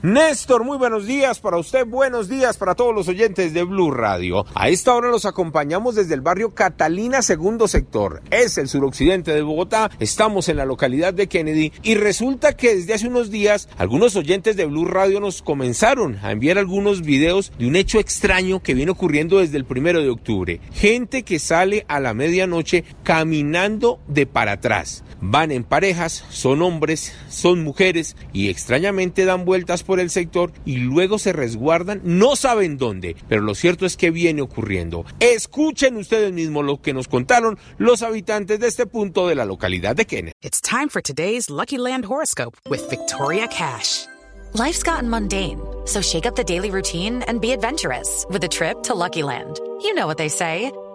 Néstor, muy buenos días para usted, buenos días para todos los oyentes de Blue Radio. A esta hora los acompañamos desde el barrio Catalina, segundo sector. Es el suroccidente de Bogotá. Estamos en la localidad de Kennedy y resulta que desde hace unos días algunos oyentes de Blue Radio nos comenzaron a enviar algunos videos de un hecho extraño que viene ocurriendo desde el primero de octubre. Gente que sale a la medianoche caminando de para atrás. Van en parejas, son hombres, son mujeres y extrañamente dan vueltas por el sector y luego se resguardan, no saben dónde, pero lo cierto es que viene ocurriendo. Escuchen ustedes mismos lo que nos contaron los habitantes de este punto de la localidad de Kennedy. It's time for today's Lucky Land horoscope with Victoria Cash. Life's gotten mundane, so shake up the daily routine and be adventurous with a trip to Lucky Land. You know what they say.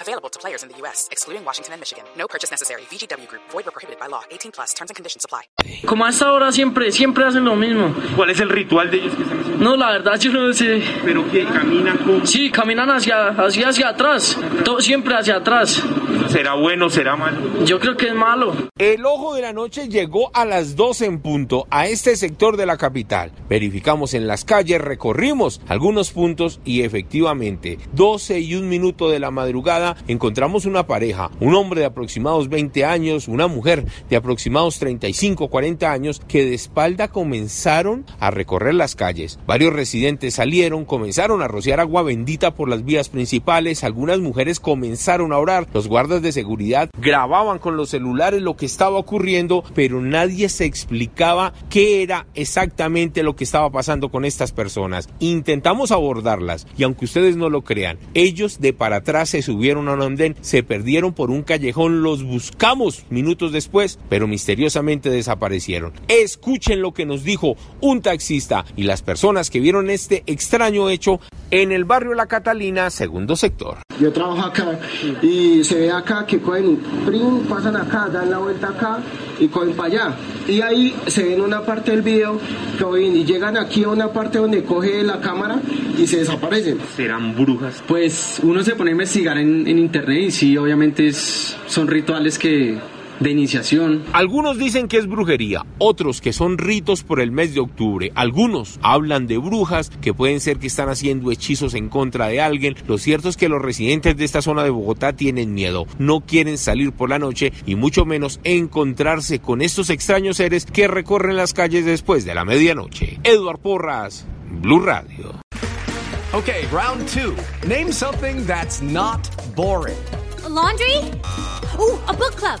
Available to players in the U.S., excluding Washington and Michigan. No purchase necessary. VGW Group. Void where prohibited by law. 18 plus. Terms and conditions apply. Como a esta hora siempre, siempre hacen lo mismo. ¿Cuál es el ritual de ellos que están haciendo? No, la verdad yo no sé. ¿Pero que caminan con... Sí, caminan hacia, hacia, hacia atrás. Todo siempre hacia atrás. ¿Será bueno, será malo? Yo creo que es malo. El ojo de la noche llegó a las 12 en punto a este sector de la capital. Verificamos en las calles, recorrimos algunos puntos y efectivamente, 12 y un minuto de la madrugada, encontramos una pareja, un hombre de aproximados 20 años, una mujer de aproximados 35, 40 años, que de espalda comenzaron a recorrer las calles. Varios residentes salieron, comenzaron a rociar agua bendita por las vías principales, algunas mujeres comenzaron a orar, los guardas de seguridad grababan con los celulares lo que estaba ocurriendo, pero nadie se explicaba qué era exactamente lo que estaba pasando con estas personas. Intentamos abordarlas y aunque ustedes no lo crean, ellos de para atrás se subieron a un andén, se perdieron por un callejón, los buscamos minutos después, pero misteriosamente desaparecieron. Escuchen lo que nos dijo un taxista y las personas que vieron este extraño hecho en el barrio La Catalina, segundo sector. Yo trabajo acá y se ve acá que cogen, prim, pasan acá, dan la vuelta acá y cogen para allá. Y ahí se ve en una parte del video que cogen y llegan aquí a una parte donde coge la cámara y se desaparecen. ¿Serán brujas? Pues uno se pone a investigar en, en internet y sí, obviamente es, son rituales que de iniciación. Algunos dicen que es brujería, otros que son ritos por el mes de octubre, algunos hablan de brujas que pueden ser que están haciendo hechizos en contra de alguien. Lo cierto es que los residentes de esta zona de Bogotá tienen miedo, no quieren salir por la noche y mucho menos encontrarse con estos extraños seres que recorren las calles después de la medianoche. Eduard Porras, Blue Radio. Okay, round two. Name something that's not boring. A laundry? Ooh, a book club.